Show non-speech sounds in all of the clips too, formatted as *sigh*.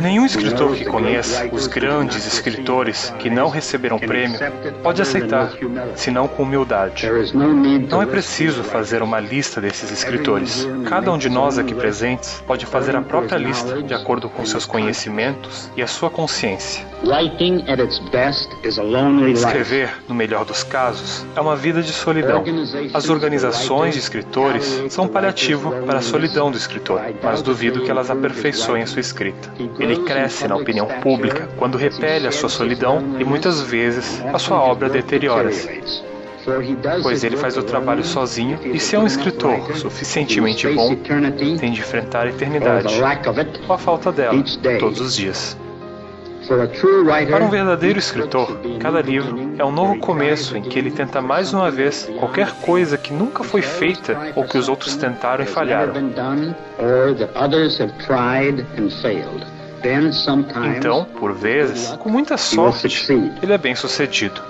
Nenhum escritor que conheça os grandes escritores que não receberam prêmio pode aceitar, senão com humildade. Não é preciso fazer uma lista desses escritores. Cada um de nós aqui presentes pode fazer a própria lista de acordo com seus conhecimentos e a sua consciência. Escrever, no melhor dos casos, é uma vida de solidão. As organizações de escritores são um paliativo para a solidão do escritor, mas duvido que elas aperfeiçoem a sua escrita. Ele cresce na opinião pública quando repele a sua solidão e muitas vezes a sua obra deteriora-se pois ele faz o trabalho sozinho e se é um escritor suficientemente bom, tem de enfrentar a eternidade, ou a falta dela, todos os dias. Para um verdadeiro escritor, cada livro é um novo começo em que ele tenta mais uma vez qualquer coisa que nunca foi feita ou que os outros tentaram e falharam. Então, por vezes, com muita sorte, ele é bem sucedido.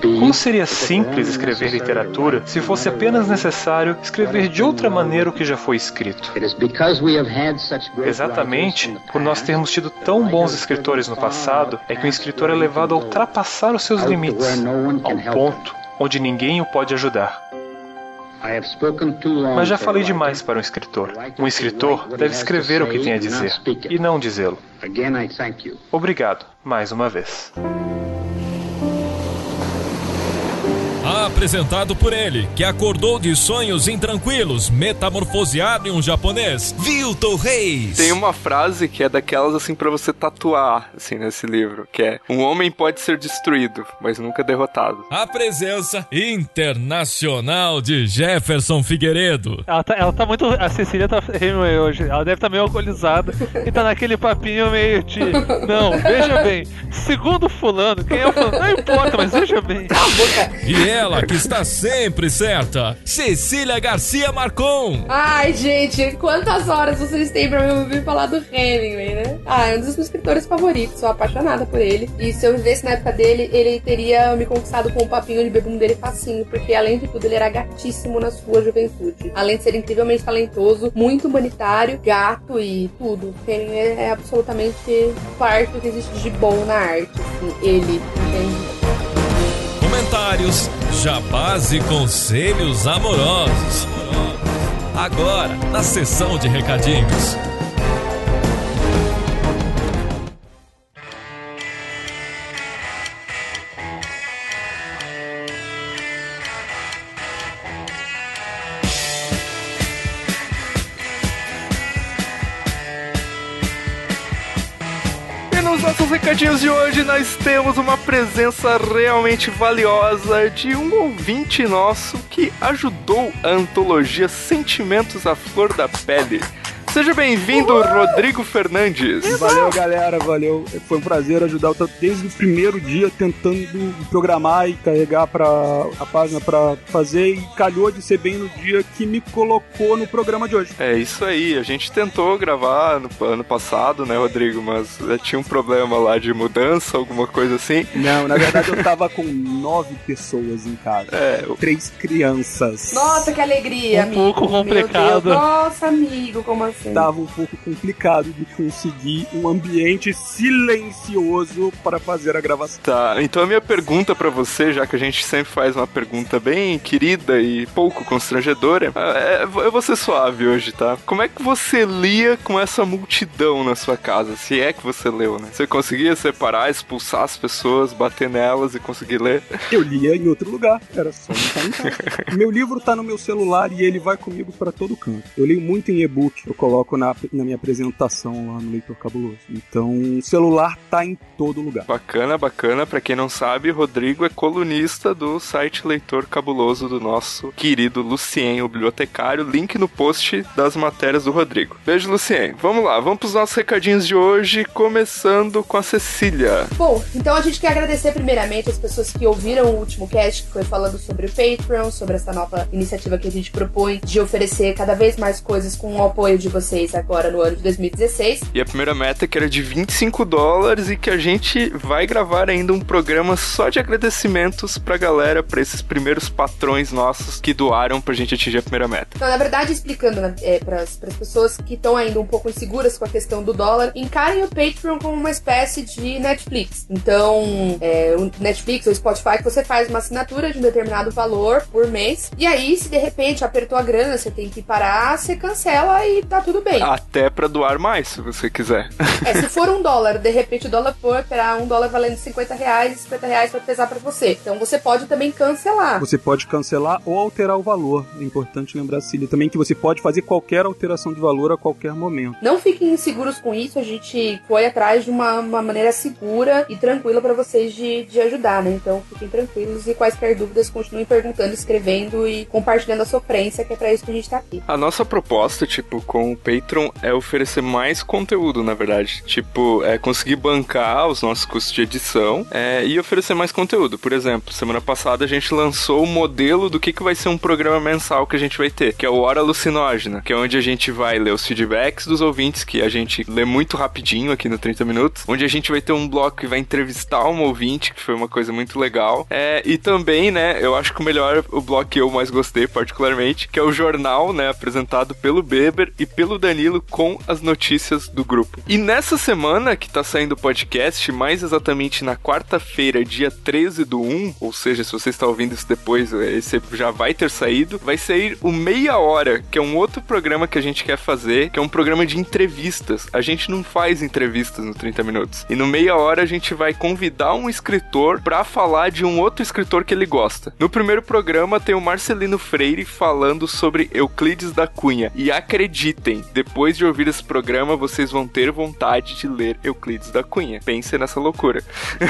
Como seria simples escrever literatura se fosse apenas necessário escrever de outra maneira o que já foi escrito? Exatamente por nós termos tido tão bons escritores no passado, é que um escritor é levado a ultrapassar os seus limites, a um ponto onde ninguém o pode ajudar. Mas já falei demais para um escritor. Um escritor deve escrever o que tem a dizer e não dizê-lo. Obrigado, mais uma vez. Apresentado por ele, que acordou de sonhos intranquilos, metamorfoseado em um japonês, Vilton Reis. Tem uma frase que é daquelas assim para você tatuar, assim, nesse livro, que é: Um homem pode ser destruído, mas nunca derrotado. A presença internacional de Jefferson Figueiredo. Ela tá, ela tá muito. A Cecília tá hoje. Ela deve estar tá meio alcoolizada e tá naquele papinho meio de. Não, veja bem. Segundo fulano, quem é o fulano? Não importa, mas veja bem. E ela que está sempre certa, Cecília Garcia Marcon. Ai, gente, quantas horas vocês têm pra me ouvir falar do Hemingway, né? Ah, é um dos meus escritores favoritos, sou apaixonada por ele. E se eu vivesse na época dele, ele teria me conquistado com um papinho de bebum dele facinho, porque além de tudo, ele era gatíssimo na sua juventude. Além de ser incrivelmente talentoso, muito humanitário, gato e tudo. Hemingway é absolutamente parte que existe de bom na arte, assim, ele, entende? Comentários, jabás e conselhos amorosos. Agora, na sessão de recadinhos. Nossos recadinhos de hoje, nós temos uma presença realmente valiosa de um ouvinte nosso que ajudou a antologia Sentimentos à Flor da Pele. Seja bem-vindo, Rodrigo Fernandes. Valeu, galera, valeu. Foi um prazer ajudar desde o primeiro dia tentando programar e carregar para a página para fazer e calhou de ser bem no dia que me colocou no programa de hoje. É isso aí. A gente tentou gravar no ano passado, né, Rodrigo, mas tinha um problema lá de mudança, alguma coisa assim. Não, na verdade eu *laughs* tava com nove pessoas em casa. É, três crianças. Nossa, que alegria, um amigo. Um pouco complicado. Nossa, amigo, como assim? Estava um pouco complicado de conseguir um ambiente silencioso para fazer a gravação. Tá, então a minha pergunta para você, já que a gente sempre faz uma pergunta bem querida e pouco constrangedora, é, eu vou ser suave hoje, tá? Como é que você lia com essa multidão na sua casa? Se é que você leu, né? Você conseguia separar, expulsar as pessoas, bater nelas e conseguir ler? Eu lia em outro lugar, era só em casa. *laughs* meu livro tá no meu celular e ele vai comigo para todo canto. Eu leio muito em e-book, eu coloco na, na minha apresentação lá no Leitor Cabuloso. Então, o celular tá em todo lugar. Bacana, bacana. Pra quem não sabe, Rodrigo é colunista do site Leitor Cabuloso do nosso querido Lucien, o bibliotecário. Link no post das matérias do Rodrigo. Beijo, Lucien. Vamos lá, vamos pros nossos recadinhos de hoje, começando com a Cecília. Bom, então a gente quer agradecer primeiramente as pessoas que ouviram o último cast, que foi falando sobre o Patreon, sobre essa nova iniciativa que a gente propõe de oferecer cada vez mais coisas com o apoio de vocês agora no ano de 2016. E a primeira meta que era de 25 dólares e que a gente vai gravar ainda um programa só de agradecimentos pra galera, pra esses primeiros patrões nossos que doaram pra gente atingir a primeira meta. Então, na verdade, explicando né, é, para as pessoas que estão ainda um pouco inseguras com a questão do dólar, encarem o Patreon como uma espécie de Netflix. Então, é, o Netflix ou Spotify que você faz uma assinatura de um determinado valor por mês. E aí, se de repente apertou a grana, você tem que parar, você cancela e tá tudo bem. Até pra doar mais, se você quiser. É, se for um dólar, de repente o dólar for para um dólar valendo 50 reais, 50 reais vai pesar para você. Então você pode também cancelar. Você pode cancelar ou alterar o valor. É importante lembrar, Cília, também que você pode fazer qualquer alteração de valor a qualquer momento. Não fiquem inseguros com isso, a gente foi atrás de uma, uma maneira segura e tranquila para vocês de, de ajudar, né? Então fiquem tranquilos e quaisquer dúvidas continuem perguntando, escrevendo e compartilhando a sofrência, que é para isso que a gente tá aqui. A nossa proposta, tipo, com Patreon é oferecer mais conteúdo, na verdade. Tipo, é conseguir bancar os nossos custos de edição é, e oferecer mais conteúdo. Por exemplo, semana passada a gente lançou o modelo do que, que vai ser um programa mensal que a gente vai ter, que é o Hora Alucinógena, que é onde a gente vai ler os feedbacks dos ouvintes, que a gente lê muito rapidinho aqui no 30 Minutos, onde a gente vai ter um bloco que vai entrevistar um ouvinte, que foi uma coisa muito legal. É, e também, né, eu acho que o melhor, o bloco que eu mais gostei particularmente, que é o jornal, né, apresentado pelo Beber e pelo Danilo com as notícias do grupo. E nessa semana que tá saindo o podcast, mais exatamente na quarta-feira, dia 13 do 1, ou seja, se você está ouvindo isso depois, esse já vai ter saído, vai sair o Meia Hora, que é um outro programa que a gente quer fazer, que é um programa de entrevistas. A gente não faz entrevistas no 30 minutos. E no Meia Hora a gente vai convidar um escritor para falar de um outro escritor que ele gosta. No primeiro programa tem o Marcelino Freire falando sobre Euclides da Cunha. E acreditem, depois de ouvir esse programa, vocês vão ter vontade de ler Euclides da Cunha. Pense nessa loucura.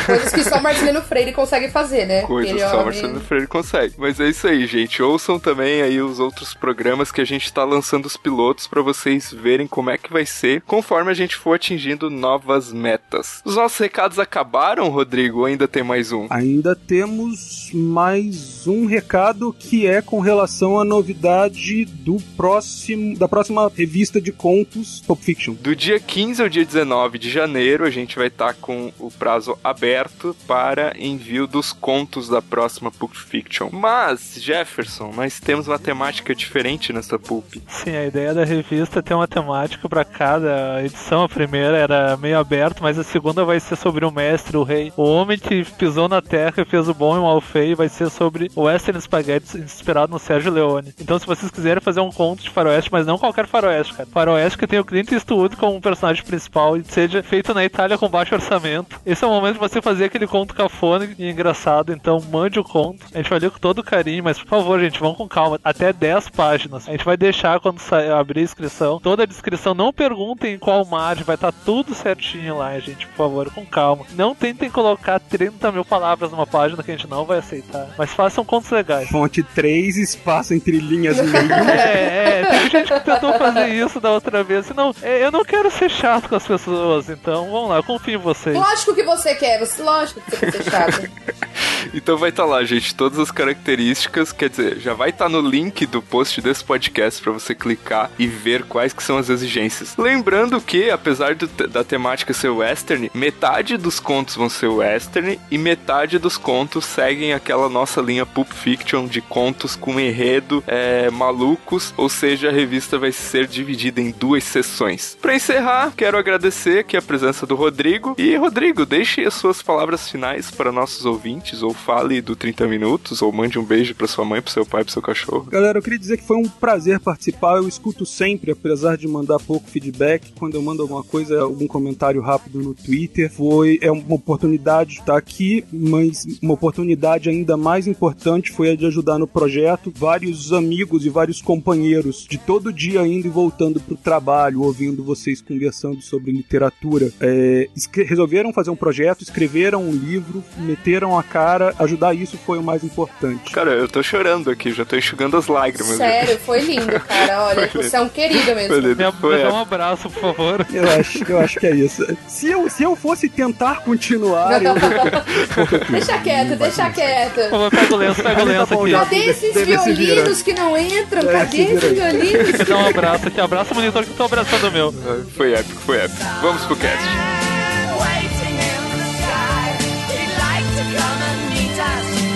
Coisas que só *laughs* Marcelino Freire consegue fazer, né? Coisas que só homem... Marcelino Freire consegue. Mas é isso aí, gente. Ouçam também aí os outros programas que a gente tá lançando os pilotos para vocês verem como é que vai ser conforme a gente for atingindo novas metas. Os nossos recados acabaram, Rodrigo? Ou ainda tem mais um? Ainda temos mais um recado que é com relação à novidade do próximo da próxima revista de contos Pulp Fiction. Do dia 15 ao dia 19 de janeiro, a gente vai estar tá com o prazo aberto para envio dos contos da próxima Pulp Fiction. Mas, Jefferson, nós temos uma temática diferente nessa Pulp. Sim, a ideia da revista é ter uma temática para cada edição. A primeira era meio aberto, mas a segunda vai ser sobre o mestre, o rei. O homem que pisou na terra e fez o bom e o mal feio vai ser sobre o Western Spaghetti inspirado no Sérgio Leone. Então, se vocês quiserem fazer um conto de faroeste, mas não qualquer faroeste, cara. Faroeste que tem o Clint Eastwood como personagem principal e seja feito na Itália com baixo orçamento. Esse é o momento de você fazer aquele conto cafona e engraçado. Então, mande o conto. A gente vai ler com todo carinho, mas por favor, gente, vão com calma. Até 10 páginas. A gente vai deixar quando abrir a inscrição. Toda a descrição. Não perguntem em qual margem. Vai estar tá tudo certinho lá, gente. Por favor, com calma. Não tentem colocar 30 mil palavras numa página que a gente não vai aceitar. Mas façam contos legais. Fonte 3, espaço entre linhas *laughs* meio. é, é. Tem gente que tentou fazer isso da outra vez. Não, é, eu não quero ser chato com as pessoas. Então, vamos lá. Eu confio em vocês. Lógico que você quer. Você, lógico que você quer ser chato. *laughs* então vai estar tá lá, gente. Todas as características. Quer dizer, já vai estar tá no link do post desse podcast para você clicar e ver quais que são as exigências. Lembrando que, apesar do, da temática ser western, metade dos contos vão ser western e metade dos contos seguem aquela nossa linha Pulp Fiction de contos com enredo é, malucos, ou seja, a revista vai ser dividida em duas sessões. Para encerrar, quero agradecer aqui a presença do Rodrigo. E, Rodrigo, deixe as suas palavras finais para nossos ouvintes ou fale do 30 minutos ou mande um beijo para sua mãe, pro seu pai, pro seu cachorro. Galera, eu queria dizer que foi um prazer participar. Eu escuto sempre, apesar de mandar pouco feedback. Quando eu mando alguma coisa, algum comentário rápido no Twitter, foi é uma oportunidade de estar aqui, mas uma oportunidade ainda mais importante foi a de ajudar no projeto. Vários amigos e vários companheiros de todo dia indo e voltando pro trabalho, ouvindo vocês conversando sobre literatura, é, resolveram fazer um projeto, escreveram um livro, meteram a cara. Ajudar isso foi o mais importante. Cara, eu tô chorando aqui, já tô enxugando as lágrimas. Sério, foi lindo, *laughs* cara. Olha, você é um querido mesmo. Me, me dá um abraço, por favor. Eu acho, eu acho que é isso. Se eu, se eu fosse tentar continuar. eu... *laughs* deixa quieto, deixa quieto. Eu pego o lenço, pego o lenço aqui. Cadê esses violinos que não entram? É, Cadê esses violinos? Dá um abraço aqui, abraça o monitor que eu tô abraçando o meu. Foi épico, foi épico. Vamos pro cast.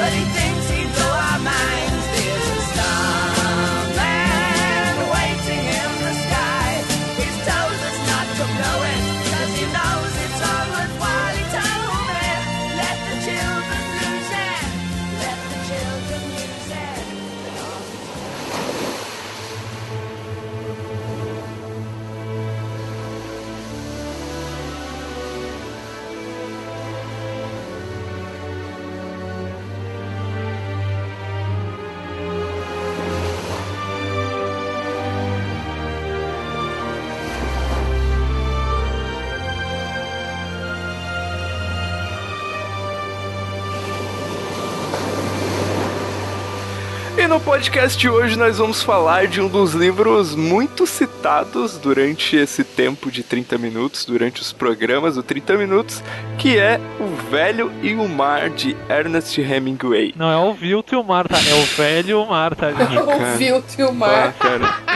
But no podcast de hoje nós vamos falar de um dos livros muito citados durante esse tempo de 30 minutos, durante os programas do 30 minutos, que é O Velho e o Mar de Ernest Hemingway. Não é o Vilt e o Mar, tá? É o Velho e o Mar, tá? *laughs* o Vilt e o Mar. Ah, cara.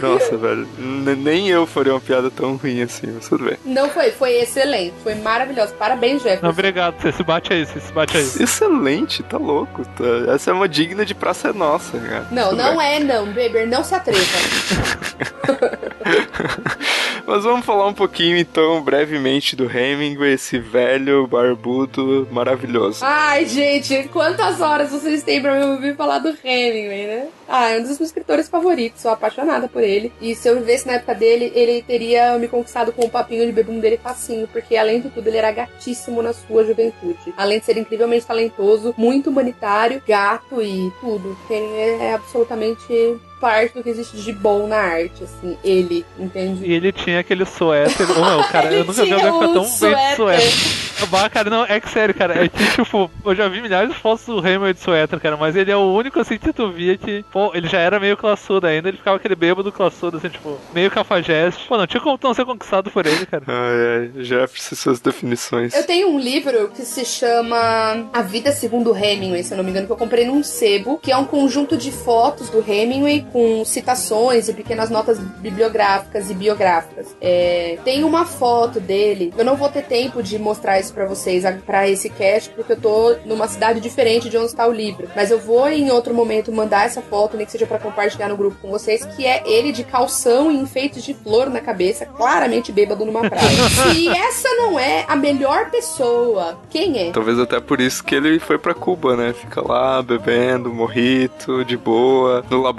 Nossa, velho. Nem eu faria uma piada tão ruim assim, mas tudo bem. Não foi, foi excelente. Foi maravilhoso. Parabéns, Jefferson. Não, obrigado. Você se bate aí, você se bate aí. Excelente, tá louco. Tá. Essa é uma digna de praça nossa, cara. Não, tudo não bem. é não, Beber. Não se atreva. *laughs* Mas vamos falar um pouquinho então, brevemente, do Hemingway, esse velho barbudo maravilhoso. Ai, gente, quantas horas vocês têm pra me ouvir falar do Hemingway, né? Ah, é um dos meus escritores favoritos, sou apaixonada por ele. E se eu vivesse na época dele, ele teria me conquistado com o papinho de bebum dele facinho, porque além de tudo, ele era gatíssimo na sua juventude. Além de ser incrivelmente talentoso, muito humanitário, gato e tudo. Tem, é absolutamente parte do que existe de bom na arte, assim, ele, entende? E ele tinha aquele suéter. Oh, não, cara, eu nunca vi alguém ficar tão bem de suéter. Bah, cara, não, é que sério, cara. É que, tipo, eu já vi milhares de fotos do Hammer de suéter, cara, mas ele é o único, assim, que tu via que, pô, ele já era meio classudo ainda, ele ficava aquele bêbado classudo, assim, tipo, meio cafajeste. Pô, não tinha como não ser conquistado por ele, cara. Ai, ai, Jefferson, suas definições. Eu tenho um livro que se chama A Vida Segundo Hemingway, se eu não me engano, que eu comprei num sebo, que é um conjunto de fotos do Hemingway com citações e pequenas notas bibliográficas e biográficas. É, tem uma foto dele, eu não vou ter tempo de mostrar isso para vocês para esse cast, porque eu tô numa cidade diferente de onde está o livro. Mas eu vou em outro momento mandar essa foto, nem que seja para compartilhar no grupo com vocês, que é ele de calção e enfeites de flor na cabeça, claramente bêbado numa praia. *laughs* Se essa não é a melhor pessoa, quem é? Talvez até por isso que ele foi para Cuba, né? Fica lá bebendo, morrito, de boa, no La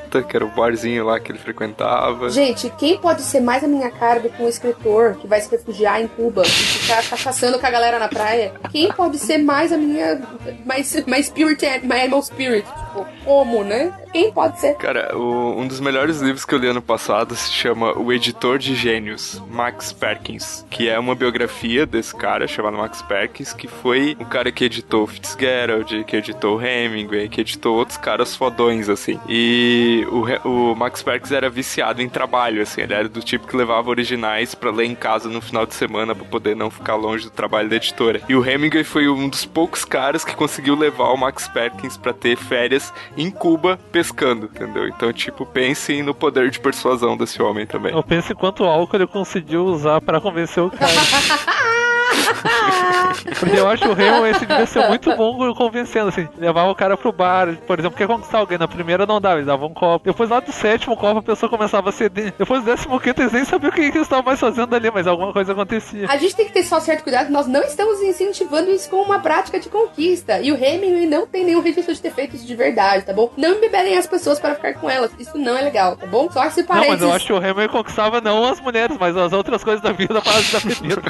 Que era o barzinho lá que ele frequentava. Gente, quem pode ser mais a minha cara do que um escritor que vai se refugiar em Cuba e ficar caçando com a galera na praia? Quem pode ser mais a minha. mais, mais spirit, my animal spirit? Tipo, como, né? Quem pode ser? Cara, o, um dos melhores livros que eu li ano passado se chama O Editor de Gênios, Max Perkins, que é uma biografia desse cara chamado Max Perkins, que foi o cara que editou Fitzgerald, que editou Hemingway, que editou outros caras fodões, assim. E o, o Max Perkins era viciado em trabalho, assim, ele era do tipo que levava originais para ler em casa no final de semana para poder não ficar longe do trabalho da editora. E o Hemingway foi um dos poucos caras que conseguiu levar o Max Perkins para ter férias em Cuba pescando, entendeu? Então, tipo, pensem no poder de persuasão desse homem também. Eu penso em quanto álcool ele conseguiu usar para convencer o cara. *laughs* Porque *laughs* eu acho o Raymond esse devia ser muito bom convencendo, assim. Levava o cara pro bar, por exemplo, quer conquistar alguém. Na primeira não dava, eles davam um copo. Depois lá do sétimo copo a pessoa começava a ceder. Depois do décimo quinto eles nem sabiam o que, que eles estavam mais fazendo ali, mas alguma coisa acontecia. A gente tem que ter só certo cuidado, nós não estamos incentivando isso como uma prática de conquista. E o Hemingway não tem nenhum registro de ter feito isso de verdade, tá bom? Não embebedem as pessoas para ficar com elas. Isso não é legal, tá bom? Só se parece. Não, mas eu acho que o Hemingway conquistava não as mulheres, mas as outras coisas da vida *laughs* para da bebida.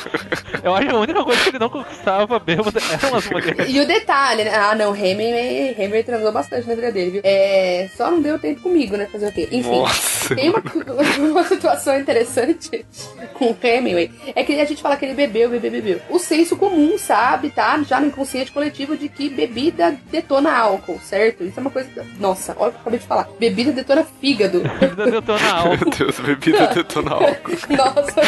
eu acho que a única coisa que ele não conquistava eram as mulheres. E o detalhe, né? Ah, não, Hemingway, Hemingway transou bastante na vida dele, viu? É, só não deu tempo comigo, né? Fazer o quê? Enfim, Nossa. tem uma, *laughs* uma situação interessante com o Hemingway. É que a gente fala que ele bebeu, bebeu, bebeu. O senso comum sabe, tá? Já no inconsciente coletivo de que bebida detona álcool, certo? Isso é uma coisa. Nossa, olha o que eu acabei de falar. Bebida detona fígado. Bebida detona *laughs* álcool. Meu Deus, bebida detona álcool. *laughs* Nossa,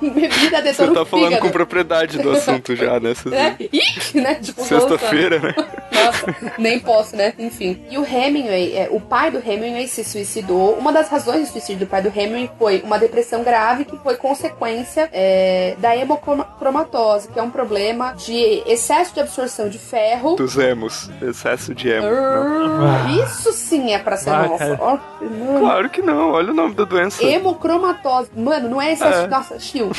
bebida detona Você tá falando fígado. com propriedade do assunto já, né? Cês- É, ih, né? Tipo, Sexta-feira, né? Nossa, nem posso, né? Enfim. E o Hemingway, é, o pai do Hemingway se suicidou. Uma das razões do suicídio do pai do Hemingway foi uma depressão grave que foi consequência é, da hemocromatose, que é um problema de excesso de absorção de ferro. Dos emos. Excesso de emo. Não. Ah, Isso sim é pra ser Ah, nossa. mano. Claro que não, olha o nome da doença. Hemocromatose. Mano, não é excesso. É. Nossa, Chiu.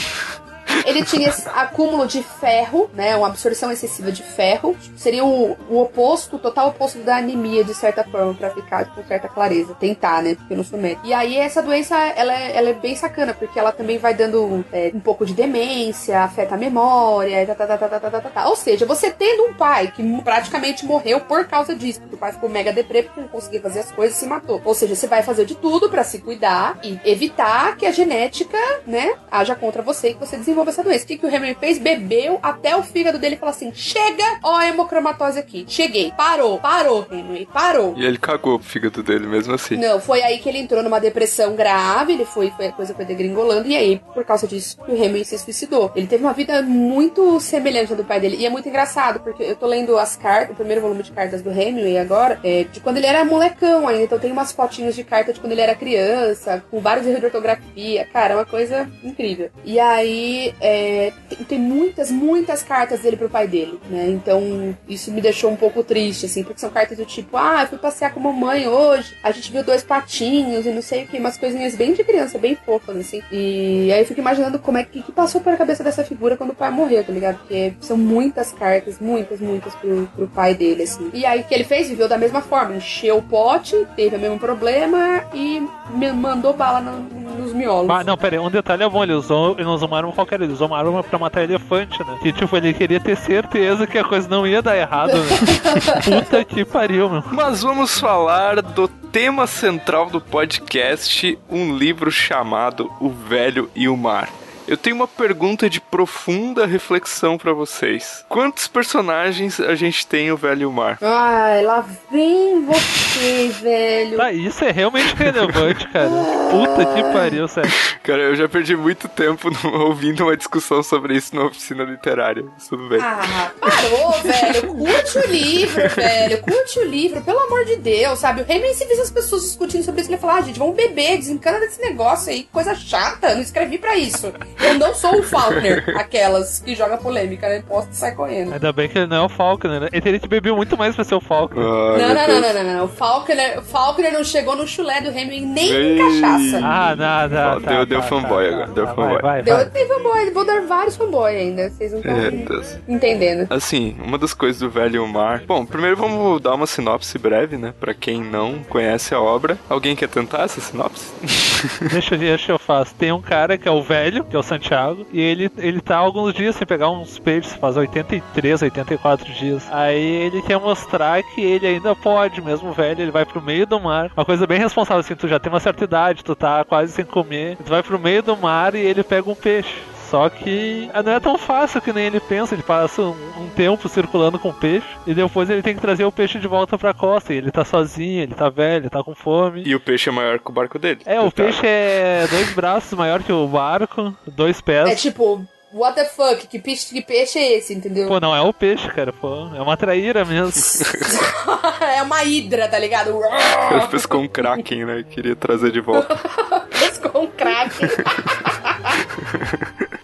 Ele tinha acúmulo de ferro, né? Uma absorção excessiva de ferro. Seria o, o oposto, o total oposto da anemia, de certa forma, pra ficar com certa clareza. Tentar, né? Porque eu não sou médico. E aí essa doença, ela, é, ela é bem sacana, porque ela também vai dando é, um pouco de demência, afeta a memória, tá, tá, tá, tá, tá, tá, tá. tá. Ou seja, você tendo um pai que praticamente morreu por causa disso, porque o pai ficou mega deprê porque não conseguia fazer as coisas e se matou. Ou seja, você vai fazer de tudo para se cuidar e evitar que a genética, né, haja contra você e que você desenvolva essa doença. O que, que o Hemingway fez? Bebeu até o fígado dele e falou assim: chega, ó, a hemocromatose aqui. Cheguei. Parou, parou, Hemingway, parou. E ele cagou pro fígado dele mesmo assim. Não, foi aí que ele entrou numa depressão grave, ele foi, foi a coisa foi degringolando, e aí, por causa disso, o Hemingway se suicidou. Ele teve uma vida muito semelhante à do pai dele, e é muito engraçado, porque eu tô lendo as cartas, o primeiro volume de cartas do Hemingway agora, é, de quando ele era molecão ainda, então tem umas fotinhas de carta de quando ele era criança, com vários erros de ortografia, cara, é uma coisa incrível. E aí, é, tem, tem muitas, muitas cartas dele pro pai dele, né, então isso me deixou um pouco triste, assim, porque são cartas do tipo, ah, eu fui passear com a mamãe hoje, a gente viu dois patinhos e não sei o que, umas coisinhas bem de criança, bem fofas, assim. E aí eu fico imaginando como é que, que passou pela cabeça dessa figura quando o pai morreu, tá ligado? Porque são muitas cartas, muitas, muitas pro, pro pai dele, assim. E aí o que ele fez? Viveu da mesma forma, encheu o pote, teve o mesmo problema e mandou bala no- nos miolos. Ah, não, pera aí, um detalhe é bom, ele usou, ele não arma qualquer, ele usou uma arma pra matar elefante, né? Que tipo, ele queria ter certeza que a coisa não ia dar errado, né? *laughs* Puta que pariu, meu. Mas vamos falar do tema central do podcast, um livro chamado O Velho e o Mar. Eu tenho uma pergunta de profunda reflexão pra vocês. Quantos personagens a gente tem em O Velho e Mar? Ai, lá vem você, velho. Tá, isso é realmente relevante, cara. Puta que pariu, sério. Cara, eu já perdi muito tempo no- ouvindo uma discussão sobre isso na oficina literária. Tudo bem. Ah, parou, velho. Curte o livro, velho. Curte o livro, pelo amor de Deus, sabe? O Hemingway, se visse as pessoas discutindo sobre isso, ele ia falar, ah, gente, vamos beber, desencana desse negócio aí, coisa chata, não escrevi pra isso. Eu não sou o Faulkner, aquelas que joga polêmica, né? Posso sair correndo. Ainda bem que ele não é o Faulkner, né? Ele teria que beber muito mais pra ser o Faulkner. Ai, Não, não, não, não, não, não. O Faulkner, Faulkner não chegou no chulé do Hemingway nem Ei. em cachaça. Ah, não, não, Ó, tá, deu- tá, deu tá, fanboy tá, agora, tá, deu vai, fanboy. Vai, Deu, vai. tem fanboy, vou dar vários fanboy ainda, vocês não estão É, entendendo. Assim, uma das coisas do Velho e o Mar. Bom, primeiro vamos dar uma sinopse breve, né? Pra quem não conhece a obra. Alguém quer tentar essa sinopse? *laughs* Deixa, eu- deixa eu faço. Tem um cara que é o velho, que é o Santiago, e ele, ele tá alguns dias sem pegar uns peixes, faz 83, 84 dias. Aí ele quer mostrar que ele ainda pode, mesmo velho, ele vai pro meio do mar. Uma coisa bem responsável, assim, tu já tem uma certa idade, tu tá quase sem comer, tu vai pro meio do mar e ele pega um peixe. Só que não é tão fácil que nem ele pensa. Ele passa um, um tempo circulando com o peixe e depois ele tem que trazer o peixe de volta pra costa. E ele tá sozinho, ele tá velho, ele tá com fome. E o peixe é maior que o barco dele. É, o Detalhe. peixe é dois braços maior que o barco, dois pés. É tipo, what the fuck, que peixe, que peixe é esse, entendeu? Pô, não é o peixe, cara, pô. É uma traíra mesmo. *laughs* é uma hidra, tá ligado? *laughs* Ele pescou um kraken, né? Queria trazer de volta. *laughs* Pescou um crack.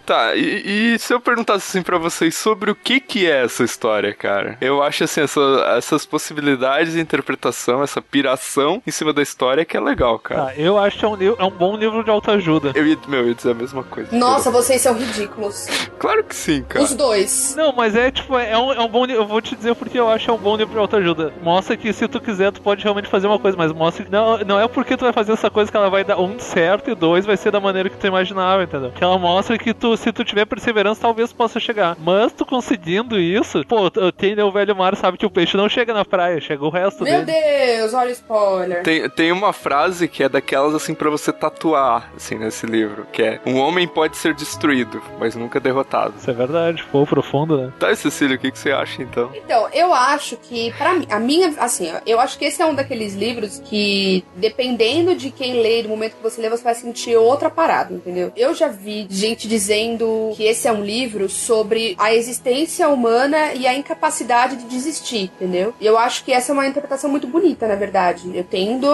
Tá, e, e, se eu perguntasse assim pra vocês sobre o que que é essa história, cara? Eu acho assim, essa, essas possibilidades de interpretação, essa piração em cima da história que é legal, cara. Tá, eu acho que é um, é um bom livro de autoajuda. Eu ia, meu, eu ia dizer a mesma coisa. Nossa, vocês são ridículos. Claro que sim, cara. Os dois. Não, mas é tipo, é um, é um bom Eu vou te dizer porque eu acho que é um bom livro de autoajuda. Mostra que se tu quiser, tu pode realmente fazer uma coisa, mas mostra que não, não é porque tu vai fazer essa coisa que ela vai dar um certo e dois vai ser da maneira que tu imaginava, entendeu? Que ela mostra que tu, se tu tiver perseverança, talvez possa chegar. Mas tu conseguindo isso, pô, quem o velho mar sabe que o peixe não chega na praia, chega o resto Meu dele. Deus, olha o spoiler. Tem, tem uma frase que é daquelas assim para você tatuar, assim, nesse livro, que é um homem pode ser destruído, mas nunca derrotado. Isso é verdade, pô, profundo, né? Tá, Cecília, o que, que você acha então? Então, eu acho que, para mim, a minha, assim, eu acho que esse é um daqueles livros que, dependendo de quem lê, do momento que você lê, você vai sentir outra parada, entendeu? Eu já vi gente dizendo que esse é um livro sobre a existência humana e a incapacidade de desistir, entendeu? E eu acho que essa é uma interpretação muito bonita, na verdade. Eu tendo,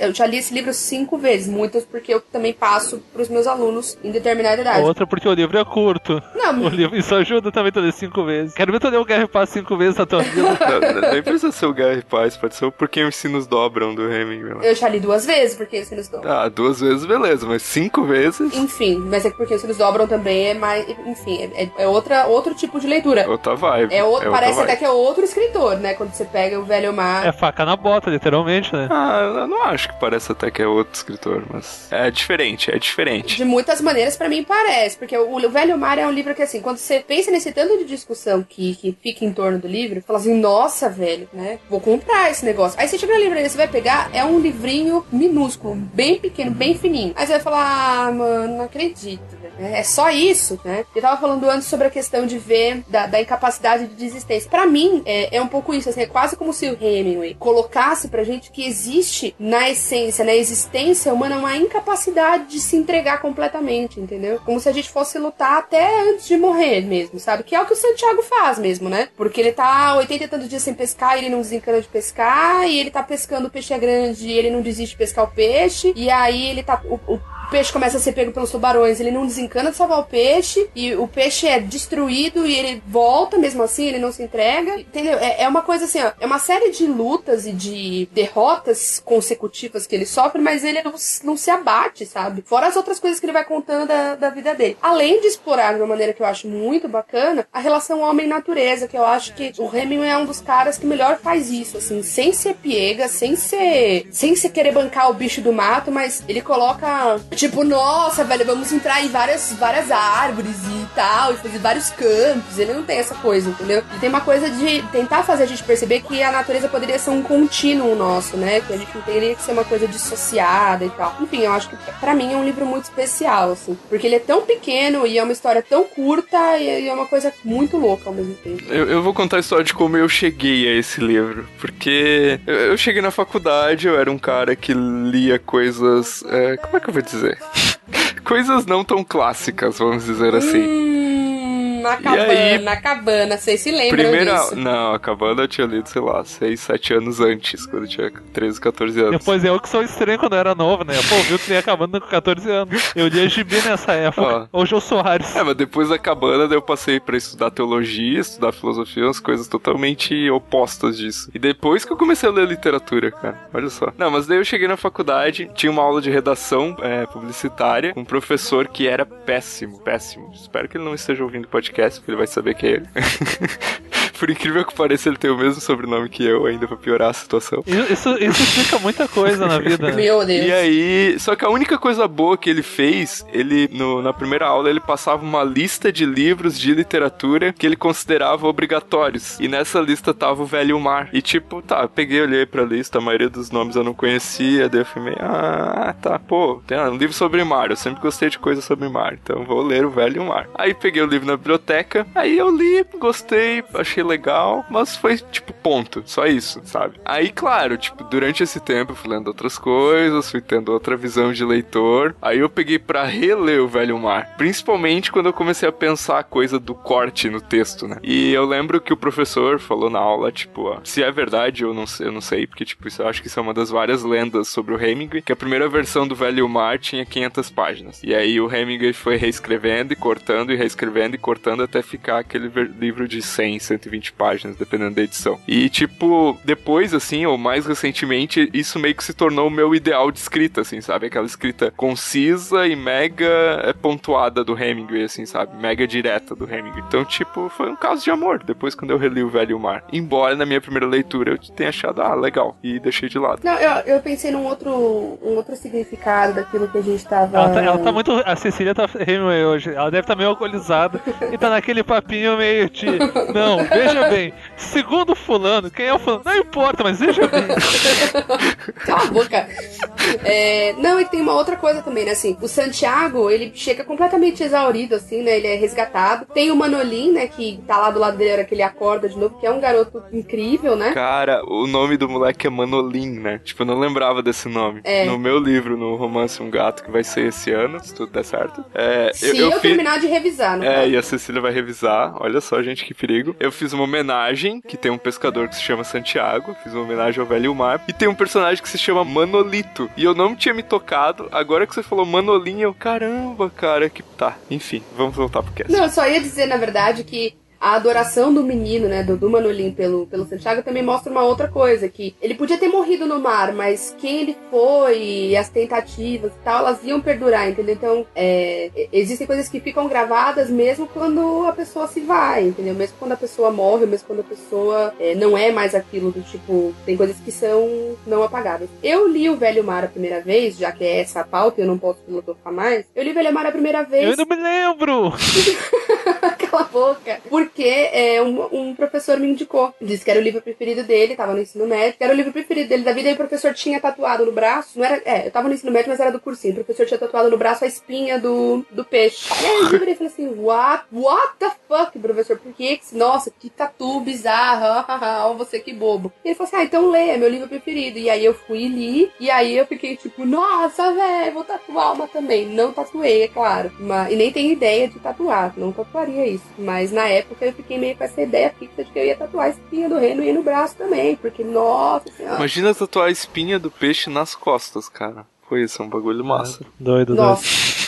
eu já li esse livro cinco vezes, muitas porque eu também passo pros meus alunos em determinada idade. Outra porque o livro é curto. Não, *laughs* o livro, isso ajuda também a ler cinco vezes. Quero ver tu ler o Guerra e Paz cinco vezes na tua vida. *laughs* não, nem precisa ser o Guerra e Paz, pode ser o Porque os Sinos Dobram do Hemingway. Eu já li duas vezes Porque os Sinos Dobram. Ah, duas vezes beleza, mas cinco vezes... Enfim, mas é que Porque os Sinos Dobram também é mais... Enfim, é, é outra, outro tipo de leitura. Outra vibe. É, o, é parece até que é outro escritor, né? Quando você pega o Velho Mar. É faca na bota, literalmente, né? Ah, eu não acho que parece até que é outro escritor, mas é diferente, é diferente. De muitas maneiras, para mim parece, porque o, o, Velho Mar é um livro que, assim, quando você pensa nesse tanto de discussão que, que fica em torno do livro, fala assim, nossa, velho, né? Vou comprar esse negócio. Aí você chega na livraria, você vai pegar, é um livrinho minúsculo, bem pequeno, bem fininho. Aí você vai falar, ah, mano, não acredito, velho. É só isso, né? Eu tava falando antes sobre a questão de ver da, da incapacidade de desistência. Para mim, é, é, um pouco isso, assim, é quase como se o Hemingway colocasse pra gente que existe na essência, na existência humana, uma incapacidade de se entregar completamente, entendeu? Como se a gente fosse lutar até antes de morrer mesmo, sabe? Que é o que o Santiago faz mesmo, né? Porque ele tá 80 e tantos dias sem pescar e ele não desencana de pescar, e ele tá pescando o peixe é grande e ele não desiste de pescar o peixe, e aí ele tá. O, o peixe começa a ser pego pelos tubarões, ele não desencana de salvar o peixe, e o peixe é destruído e ele volta mesmo assim, ele não se entrega. Entendeu? É, é uma coisa assim, ó, é uma série de lutas e de derrotas consecutivas que ele sofre, mas ele não, não se abate, sabe? Fora as outras coisas que ele vai contando da, da vida dele. Além de explorar de uma maneira que eu acho muito bacana, a relação homem-natureza, que eu acho que o Hemingway é um dos caras que melhor faz isso, assim, sem ser piega, sem ser. sem se querer bancar o bicho do mato, mas ele coloca Tipo, nossa, velho, vamos entrar em várias, várias árvores e tal, e fazer vários campos. Ele não tem essa coisa, entendeu? Ele tem uma coisa de tentar fazer a gente perceber que a natureza poderia ser um contínuo nosso, né? Que a gente não teria que ser uma coisa dissociada e tal. Enfim, eu acho que para mim é um livro muito especial, assim. Porque ele é tão pequeno e é uma história tão curta e é uma coisa muito louca ao mesmo tempo. Eu, eu vou contar a história de como eu cheguei a esse livro. Porque eu, eu cheguei na faculdade, eu era um cara que lia coisas. É, como é que eu vou dizer? *laughs* Coisas não tão clássicas, vamos dizer assim. Hum, a cabana, aí, a cabana, vocês se lembram primeira, disso? Não, a cabana eu tinha lido, sei lá, 6, 7 anos antes, quando eu tinha 13, 14 anos. Depois eu que sou estranho quando eu era novo, né? Pô, viu que a cabana com 14 anos. Eu lia gibi nessa época. Hoje eu sou Soares. É, mas depois da cabana eu passei pra estudar teologia, estudar filosofia, umas coisas totalmente opostas disso. E depois que eu comecei a ler literatura, cara. Olha só. Não, mas daí eu cheguei na faculdade, tinha uma aula de redação é, publicitária, com um professor que era péssimo, péssimo. Espero que ele não esteja ouvindo o podcast, porque ele vai saber que é ele. *laughs* Por incrível que pareça, ele tem o mesmo sobrenome que eu, ainda pra piorar a situação. Isso, isso explica muita coisa na vida. Meu Deus. E aí, só que a única coisa boa que ele fez, ele, no, na primeira aula, ele passava uma lista de livros de literatura que ele considerava obrigatórios. E nessa lista tava o Velho Mar. E tipo, tá, peguei, olhei pra lista, a maioria dos nomes eu não conhecia, daí eu fui meio, ah, tá, pô, tem um livro sobre mar, eu sempre gostei de coisas sobre mar, então vou ler o Velho Mar. Aí peguei o livro na biblioteca, aí eu li, gostei, achei legal, mas foi tipo ponto, só isso, sabe? Aí, claro, tipo, durante esse tempo eu fui lendo outras coisas, fui tendo outra visão de leitor. Aí eu peguei para reler o Velho Mar, principalmente quando eu comecei a pensar a coisa do corte no texto, né? E eu lembro que o professor falou na aula, tipo, ó, se é verdade, eu não sei, eu não sei, porque tipo, isso, eu acho que isso é uma das várias lendas sobre o Hemingway, que a primeira versão do Velho Mar tinha 500 páginas. E aí o Hemingway foi reescrevendo e cortando e reescrevendo e cortando até ficar aquele livro de 100, 120 páginas, dependendo da edição. E tipo, depois assim, ou mais recentemente, isso meio que se tornou o meu ideal de escrita, assim, sabe? Aquela escrita concisa e mega é, pontuada do Hemingway, assim, sabe? Mega direta do Hemingway. Então, tipo, foi um caso de amor depois quando eu reli o Velho Mar. Embora na minha primeira leitura eu tenha achado, ah, legal, e deixei de lado. Não, eu, eu pensei num outro, um outro significado daquilo que a gente tava. Ela tá, ela tá muito. A Cecília tá Hemingway hoje. Ela deve estar tá meio alcoolizada e tá naquele papinho meio de. *laughs* Não, veja bem. Segundo fulano, quem é o fulano? Não importa, mas veja bem. *laughs* Cala a boca. É, não, e tem uma outra coisa também, né? Assim, o Santiago, ele chega completamente exaurido, assim, né? Ele é resgatado. Tem o Manolin, né? Que tá lá do lado dele, que ele acorda de novo, que é um garoto incrível, né? Cara, o nome do moleque é Manolin, né? Tipo, eu não lembrava desse nome. É. No meu livro, no romance Um Gato, que vai ser esse ano, se tudo der certo. É, se eu, eu, eu terminar de revisar, né? É, e a Cecília vai revisar. Olha só, gente, que perigo. Eu fiz uma homenagem, que tem um pescador que se chama Santiago. Fiz uma homenagem ao velho mar. E tem um personagem que se chama Manolito. E eu não tinha me tocado. Agora que você falou Manolinho, eu, caramba, cara, que tá. Enfim, vamos voltar pro cast. Não, eu só ia dizer, na verdade, que a adoração do menino, né, do, do Manolim pelo, pelo Santiago também mostra uma outra coisa, que ele podia ter morrido no mar, mas quem ele foi as tentativas e tal, elas iam perdurar, entendeu? Então, é, existem coisas que ficam gravadas mesmo quando a pessoa se vai, entendeu? Mesmo quando a pessoa morre, mesmo quando a pessoa é, não é mais aquilo do tipo, tem coisas que são não apagáveis. Eu li o Velho Mar a primeira vez, já que é essa a pauta, eu não posso filosofar mais. Eu li o Velho Mar a primeira vez. Eu não me lembro! *laughs* Cala a boca! Por porque é, um, um, professor me indicou. Disse que era o livro preferido dele, tava no ensino médio, que era o livro preferido dele da vida, e o professor tinha tatuado no braço. Não era. É, eu tava no ensino médio, mas era do cursinho. O professor tinha tatuado no braço a espinha do, do peixe. E aí eu virei e falei assim: What? What the fuck, professor? Por que? Nossa, que tatu bizarro. Ó, você que bobo. E ele falou assim: Ah, então lê, é meu livro preferido. E aí eu fui e li, e aí eu fiquei tipo, nossa, velho, vou tatuar uma também. Não tatuei, é claro. Mas, e nem tenho ideia de tatuar, não tatuaria isso. Mas na época época eu fiquei meio com essa ideia fixa de que eu ia tatuar a espinha do reino e no braço também, porque, nossa senhora. Imagina tatuar a espinha do peixe nas costas, cara. Foi isso, é um bagulho massa. Doido, doido.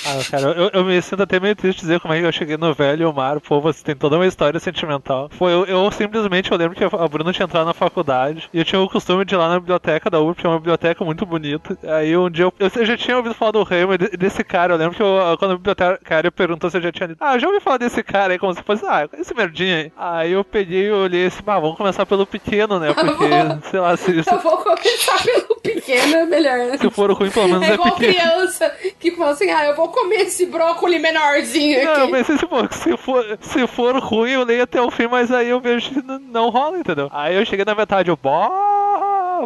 Ah, cara, eu, eu, me sinto até meio triste dizer como é que eu cheguei no velho mar. Pô, você tem toda uma história sentimental. Foi eu, eu, simplesmente, eu lembro que a Bruna tinha entrado na faculdade e eu tinha o costume de ir lá na biblioteca da UF, que é uma biblioteca muito bonita. Aí um dia eu, eu, já tinha ouvido falar do Remo, desse cara. Eu lembro que eu, quando a bibliotecária perguntou se eu já tinha lido. Ah, já ouvi falar desse cara aí, como se fosse, ah, esse merdinha aí. Aí eu peguei e olhei assim, ah, vamos começar pelo pequeno, né? Porque, sei lá, se isso. Eu vou começar pelo pequeno, é melhor. Né? Se for ruim, pelo menos é, é pequeno. criança que fala assim, ah, eu vou comer esse brócolis menorzinho aqui. Não, mas se for, se for, se for ruim, eu leio até o fim, mas aí eu vejo que não rola, entendeu? Aí eu cheguei na metade, eu,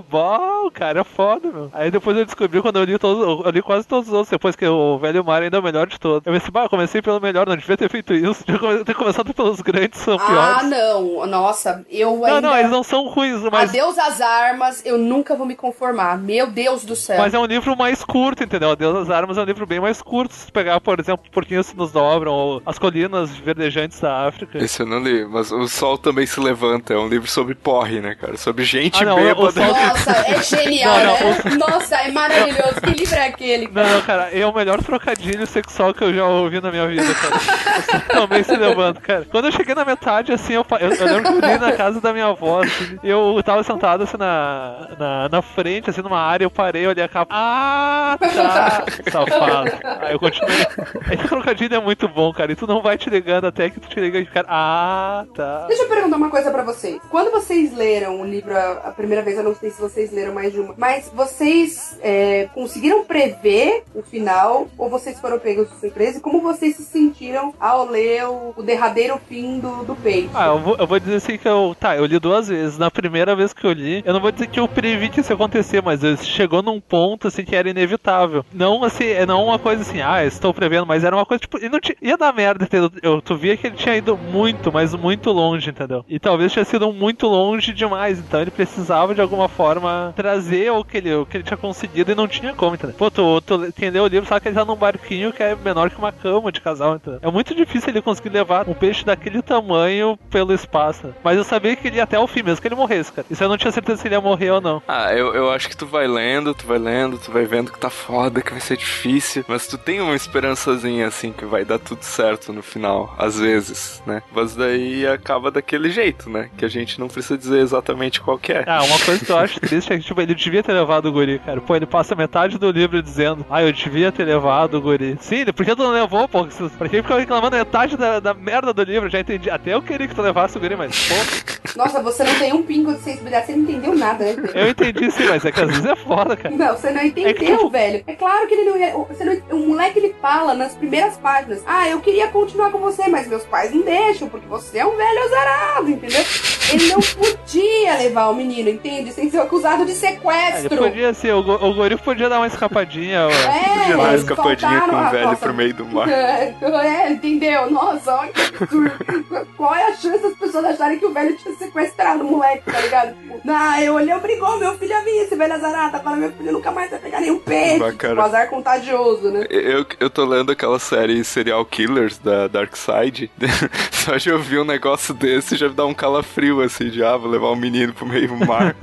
bom, cara, é foda, meu. Aí depois eu descobri quando eu li todos, eu li quase todos os outros, depois que o Velho Mar ainda é o melhor de todos. Eu pensei, bah, comecei pelo melhor, não devia ter feito isso, *laughs* devia ter começado pelos grandes, são ah, piores. Ah, não, nossa, eu ainda... Não, não, eles não são ruins, mas... Adeus às armas, eu nunca vou me conformar, meu Deus do céu. Mas é um livro mais curto, entendeu? Adeus às armas é um livro bem mais curto, se pegar, por exemplo, Porquinhos se nos dobram, ou As Colinas Verdejantes da África. Esse eu não li, mas O Sol Também Se Levanta, é um livro sobre porre, né, cara? Sobre gente ah, não, bêbada. Sol... Nossa, é genial, não, não, né? Nossa, é maravilhoso. Que livro é aquele? Cara? Não, cara, é o melhor trocadilho sexual que eu já ouvi na minha vida, cara. também se levando, cara. Quando eu cheguei na metade, assim, eu, eu, eu lembro que eu li na casa da minha avó, assim, eu tava sentado, assim, na, na, na frente, assim, numa área, eu parei, olhei a capa. Ah, tá, safado. Aí eu continuei. Esse trocadilho é muito bom, cara, e tu não vai te ligando até que tu te liga e fica, ah, tá. Deixa eu perguntar uma coisa pra vocês. Quando vocês leram o livro a, a primeira vez, eu não sei se vocês leram mais de uma. Mas vocês é, conseguiram prever o final ou vocês foram pegos de surpresa? E como vocês se sentiram ao ler o, o derradeiro fim do, do? Ah, eu vou, eu vou dizer assim que eu. Tá, eu li duas vezes. Na primeira vez que eu li, eu não vou dizer que eu previ que isso ia acontecer, mas chegou num ponto assim que era inevitável. Não assim, é não uma coisa assim, ah, estou prevendo, mas era uma coisa tipo, tinha, ia dar merda, entendeu? Eu, tu via que ele tinha ido muito, mas muito longe, entendeu? E talvez tinha sido muito longe demais, então ele precisava de alguma forma trazer o que ele, o que ele tinha conseguido e não tinha como, entendeu? Pô, tu, tu entendeu o livro, sabe que ele tá num barquinho que é menor que uma cama de casal, entendeu? É muito difícil ele conseguir levar um peixe daquele tamanho pelo espaço. Mas eu sabia que ele ia até o fim, mesmo que ele morresse, cara. Isso eu não tinha certeza se ele ia morrer ou não. Ah, eu, eu acho que tu vai lendo, tu vai lendo, tu vai vendo que tá foda, que vai ser difícil. Mas tu tem uma esperançazinha assim que vai dar tudo certo no final, às vezes, né? Mas daí acaba daquele jeito, né? Que a gente não precisa dizer exatamente qual que é. Ah, uma coisa que eu acho *laughs* triste é que, tipo, ele devia ter levado o guri, cara. Pô, ele passa metade do livro dizendo, ah, eu devia ter levado o guri. Sim, por que tu não levou, pô? Pra que ficou reclamando metade da, da merda do livro? Já entendi. Até eu queria que tu levasse o guri, mas, pô. Nossa, você não tem um pingo de sensibilidade, você não entendeu nada, né? Eu entendi sim, mas é que às vezes é foda, cara. Não, você não entendeu, é que... velho. É claro que ele não ia. Você não, o moleque ele fala nas primeiras páginas: Ah, eu queria continuar com você, mas meus pais não deixam, porque você é um velho azarado, entendeu? Ele não podia levar o menino, entende? Sem ser acusado de sequestro. É, podia ser, o, o Goril podia dar uma escapadinha. É, podia dar uma escapadinha com o velho pro meio do mar. É, *laughs* é, entendeu? Nossa, olha que absurdo. *laughs* Qual é a chance das pessoas acharem que o velho tinha sequestrado o moleque, tá ligado? Ah, eu olhei, obrigou meu filho a vir, esse velho azarado, tá meu filho nunca mais vai pegar nenhum peixe. Tipo, azar contagioso, né? Eu, eu tô lendo aquela série Serial Killers da Dark Side. *laughs* Só de ouvir um negócio desse já dá um calafrio assim, de ah, vou levar um menino pro meio do mar.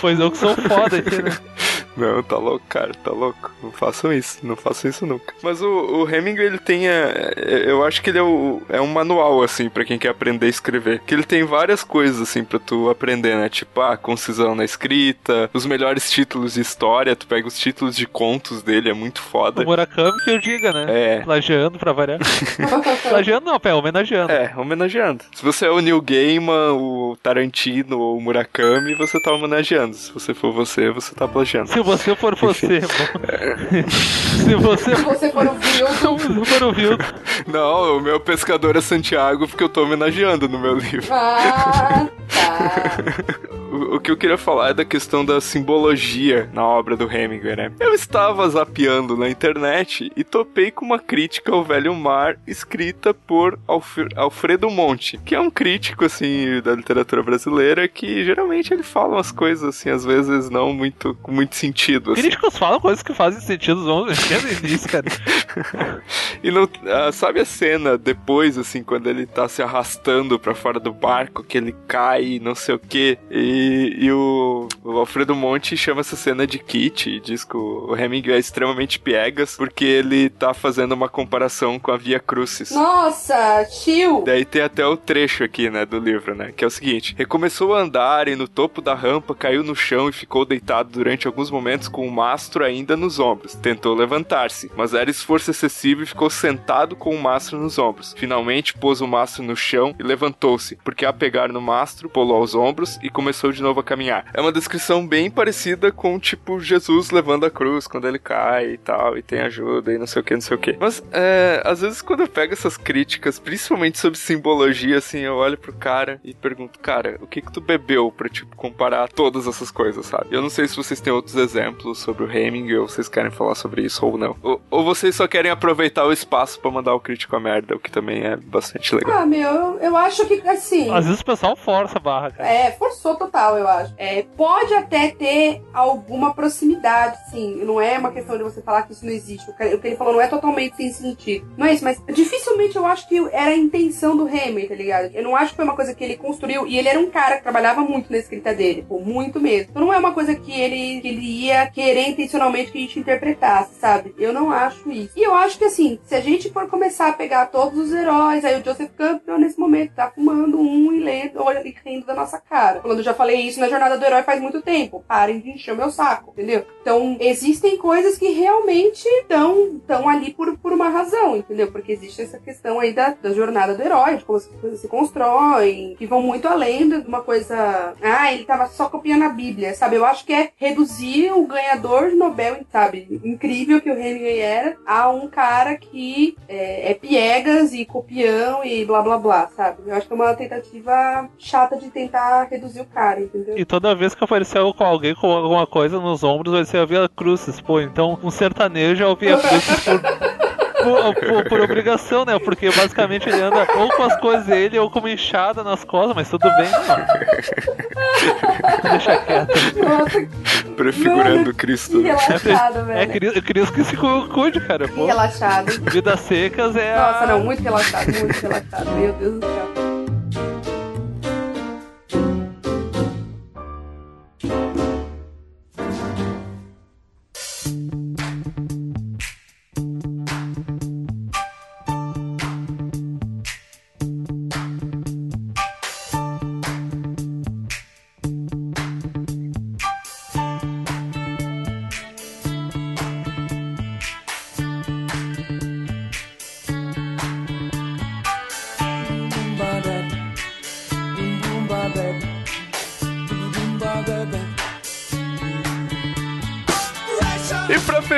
Pois eu que sou foda aqui, né? *laughs* Não, tá louco, cara, tá louco. Não façam isso, não façam isso nunca. Mas o, o Hemingway, ele tem. A, eu acho que ele é, o, é um manual, assim, para quem quer aprender a escrever. Que ele tem várias coisas, assim, pra tu aprender, né? Tipo, a concisão na escrita, os melhores títulos de história, tu pega os títulos de contos dele, é muito foda. O Murakami que eu diga, né? É. Plagiando pra variar. *laughs* Plagiando não, pé, homenageando. É, homenageando. Se você é o Neil Gaiman, o Tarantino ou o Murakami, você tá homenageando. Se você for você, você tá plagiando. Se *laughs* você for você, Se você... Se você for o Vildo. *laughs* Se for o Vildo. Não, o meu pescador é Santiago porque eu tô homenageando no meu livro. Ah, tá. *laughs* o, o que eu queria falar é da questão da simbologia na obra do Hemingway, né? Eu estava zapeando na internet e topei com uma crítica ao Velho Mar escrita por Alf Alfredo Monte, que é um crítico, assim, da literatura brasileira que geralmente ele fala umas coisas, assim, às vezes não muito, com muito sentido. Assim. Críticos falam coisas que fazem sentido, vamos ver isso, cara. *laughs* e não, ah, sabe a cena depois, assim, quando ele tá se arrastando para fora do barco, que ele cai, não sei o que, e, e o, o, Alfredo Monte chama essa cena de kit e diz que o Hemingway é extremamente piegas porque ele tá fazendo uma comparação com a Via Crucis. Nossa, chill! Daí tem até o trecho aqui, né, do livro, né, que é o seguinte: recomeçou a andar e no topo da rampa caiu no chão e ficou deitado durante alguns momentos com o mastro ainda nos ombros. Tentou levantar-se, mas era esforço excessivo e ficou sentado com o mastro nos ombros. Finalmente pôs o mastro no chão e levantou-se, porque a pegar no mastro, pulou aos ombros e começou de novo a caminhar. É uma descrição bem parecida com, tipo, Jesus levando a cruz quando ele cai e tal, e tem ajuda e não sei o que, não sei o que. Mas, é, às vezes, quando eu pego essas críticas, principalmente sobre simbologia, assim, eu olho pro cara e pergunto, cara, o que que tu bebeu pra, tipo, comparar todas essas coisas, sabe? Eu não sei se vocês têm outros exemplos sobre o Hemingway ou vocês querem falar sobre isso ou não. Ou, ou vocês só querem aproveitar o espaço para mandar o crítico a merda, o que também é bastante legal. Ah, meu, eu, eu acho que, assim... Às vezes o pessoal força a barra, cara. É, forçou total, eu acho. É, pode até ter alguma proximidade, sim. Não é uma questão de você falar que isso não existe. O que ele falou não é totalmente sem sentido. Não é isso, mas dificilmente eu acho que era a intenção do Hemingway, tá ligado? Eu não acho que foi uma coisa que ele construiu. E ele era um cara que trabalhava muito na escrita dele. Pô, muito mesmo. Então não é uma coisa que ele, que ele ia querer intencionalmente que a gente interpretasse, sabe? Eu não acho isso. E eu acho que assim, se a gente for começar a pegar todos os heróis, aí o Joseph Campbell nesse momento tá fumando um e lendo, e rindo da nossa cara. Quando eu já falei isso na jornada do herói faz muito tempo. Parem de encher o meu saco, entendeu? Então, existem coisas que realmente estão tão ali por, por uma razão, entendeu? Porque existe essa questão aí da, da jornada do herói, de como as coisas se constroem, que vão muito além de uma coisa. Ah, ele tava só copiando a Bíblia, sabe? Eu acho que é reduzir o ganhador de Nobel, sabe? Incrível que o Hemingway era, a um cara que é, é piegas e copião e blá blá blá, sabe? Eu acho que é uma tentativa chata de tentar reduzir o cara, entendeu? E toda vez que apareceu com alguém com alguma coisa nos ombros, vai ser a Via Cruzes, pô. Então, um sertanejo é o Via Cruzes por, por, por, por obrigação, né? Porque basicamente ele anda ou com as coisas dele ou com uma enxada nas costas, mas tudo bem, mano. Deixa quieto. Nossa, Prefigurando Mano, Cristo. que né? relaxado, É velho. Cris- Cris que se cu- cuide, cara. Que Pô. relaxado. Vidas secas é. Nossa, a- não, muito relaxado, muito relaxado. Meu Deus do céu.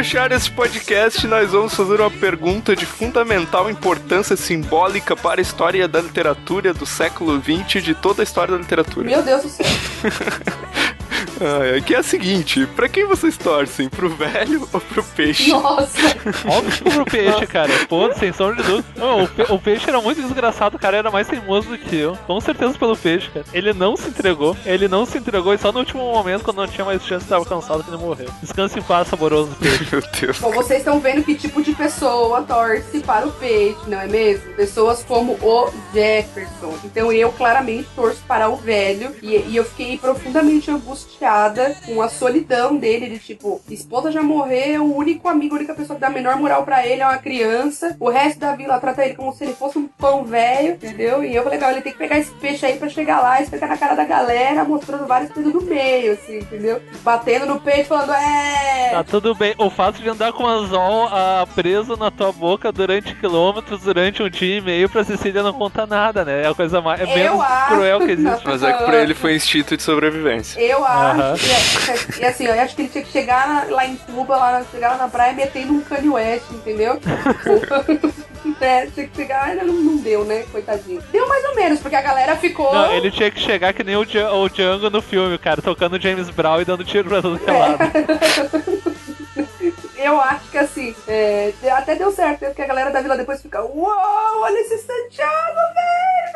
Fechar esse podcast, nós vamos fazer uma pergunta de fundamental importância simbólica para a história da literatura do século XX, de toda a história da literatura. Meu Deus do céu. *laughs* Ah, que é a seguinte: pra quem vocês torcem? Pro velho ou pro peixe? Nossa. *laughs* Óbvio que pro peixe, cara. Pô, sem sombra de dúvida. Não, o, pe- o peixe era muito desgraçado, cara. Era mais teimoso do que eu. Com certeza pelo peixe, cara. Ele não se entregou. Ele não se entregou e só no último momento, quando não tinha mais chance, tava cansado que ele morreu. Descanse em paz, saboroso *laughs* peixe. Meu Deus. Bom, vocês estão vendo que tipo de pessoa torce para o peixe, não é mesmo? Pessoas como o Jefferson. Então eu claramente torço para o velho. E, e eu fiquei profundamente angustiada com a solidão dele. De tipo, esposa já morreu, o único amigo, a única pessoa que dá a menor moral pra ele é uma criança. O resto da vila trata ele como se ele fosse um pão velho, entendeu? E eu falei, legal, ele tem que pegar esse peixe aí pra chegar lá e ficar na cara da galera, mostrando várias coisas do meio, assim, entendeu? Batendo no peito, falando, é. Tá tudo bem. O fato de andar com o anzol ah, preso na tua boca durante quilômetros, durante um dia e meio pra Cecília não conta nada, né? É a coisa mais. É menos acho- cruel que existe. Mas é que pra ele foi instinto de sobrevivência. Eu acho. Aham. E, e assim, eu acho que ele tinha que chegar na- lá em Cuba, lá, chegar lá na praia metendo um Kanye West, entendeu? *laughs* é, tinha que chegar, não, não deu, né? Coitadinho. Deu mais ou menos, porque a galera ficou. Não, ele tinha que chegar que nem o, o Django no filme, cara, tocando James Brown e dando tiro pra todo é lado. *laughs* Eu acho que assim, é, até deu certo, porque a galera da vila depois fica, uou, olha esse Santiago, velho,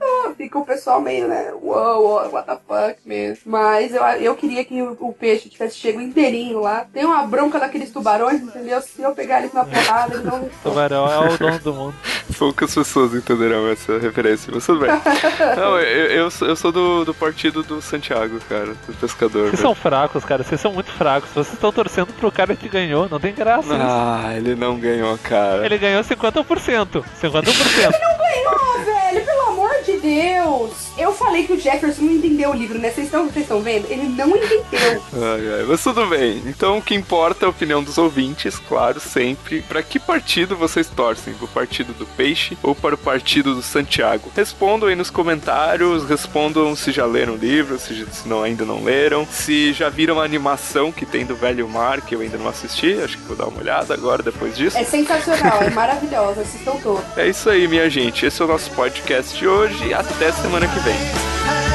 não. Fica o pessoal meio, né, uou, uou, what the fuck mesmo. Mas eu, eu queria que o, o peixe tivesse chego inteirinho lá. Tem uma bronca daqueles tubarões, entendeu? Se eu pegar eles na porrada, eles não. Tubarão é o dono do mundo. Poucas pessoas entenderão essa referência, mas tudo bem. *laughs* Não, eu, eu, sou- eu sou do, do partido do Santiago, cara, do pescador. Vocês são fracos, cara. Vocês são muito fracos. Vocês estão torcendo pro cara que ganhou. Não tem graça isso. Ah, ele não ganhou, cara. Ele ganhou 50%. 50%. ganhou, velho, pelo amor de Deus. Eu falei que o Jefferson não entendeu o livro, né? Vocês estão vocês estão vendo? Ele não entendeu. *laughs* Ai, ai, mas tudo bem. Então o que importa é a opinião dos ouvintes, claro, sempre. Pra que partido vocês torcem? Pro partido do Peixe ou para o partido do Santiago? Respondam aí nos comentários, respondam se já leram o livro, se, se não, ainda não leram, se já viram a animação que tem do Velho Mar, que eu ainda não assisti, acho que vou dar uma olhada agora depois disso. É sensacional, é maravilhosa. Assistam todos. É isso aí, minha gente. Esse é o nosso podcast de hoje e até semana que vem.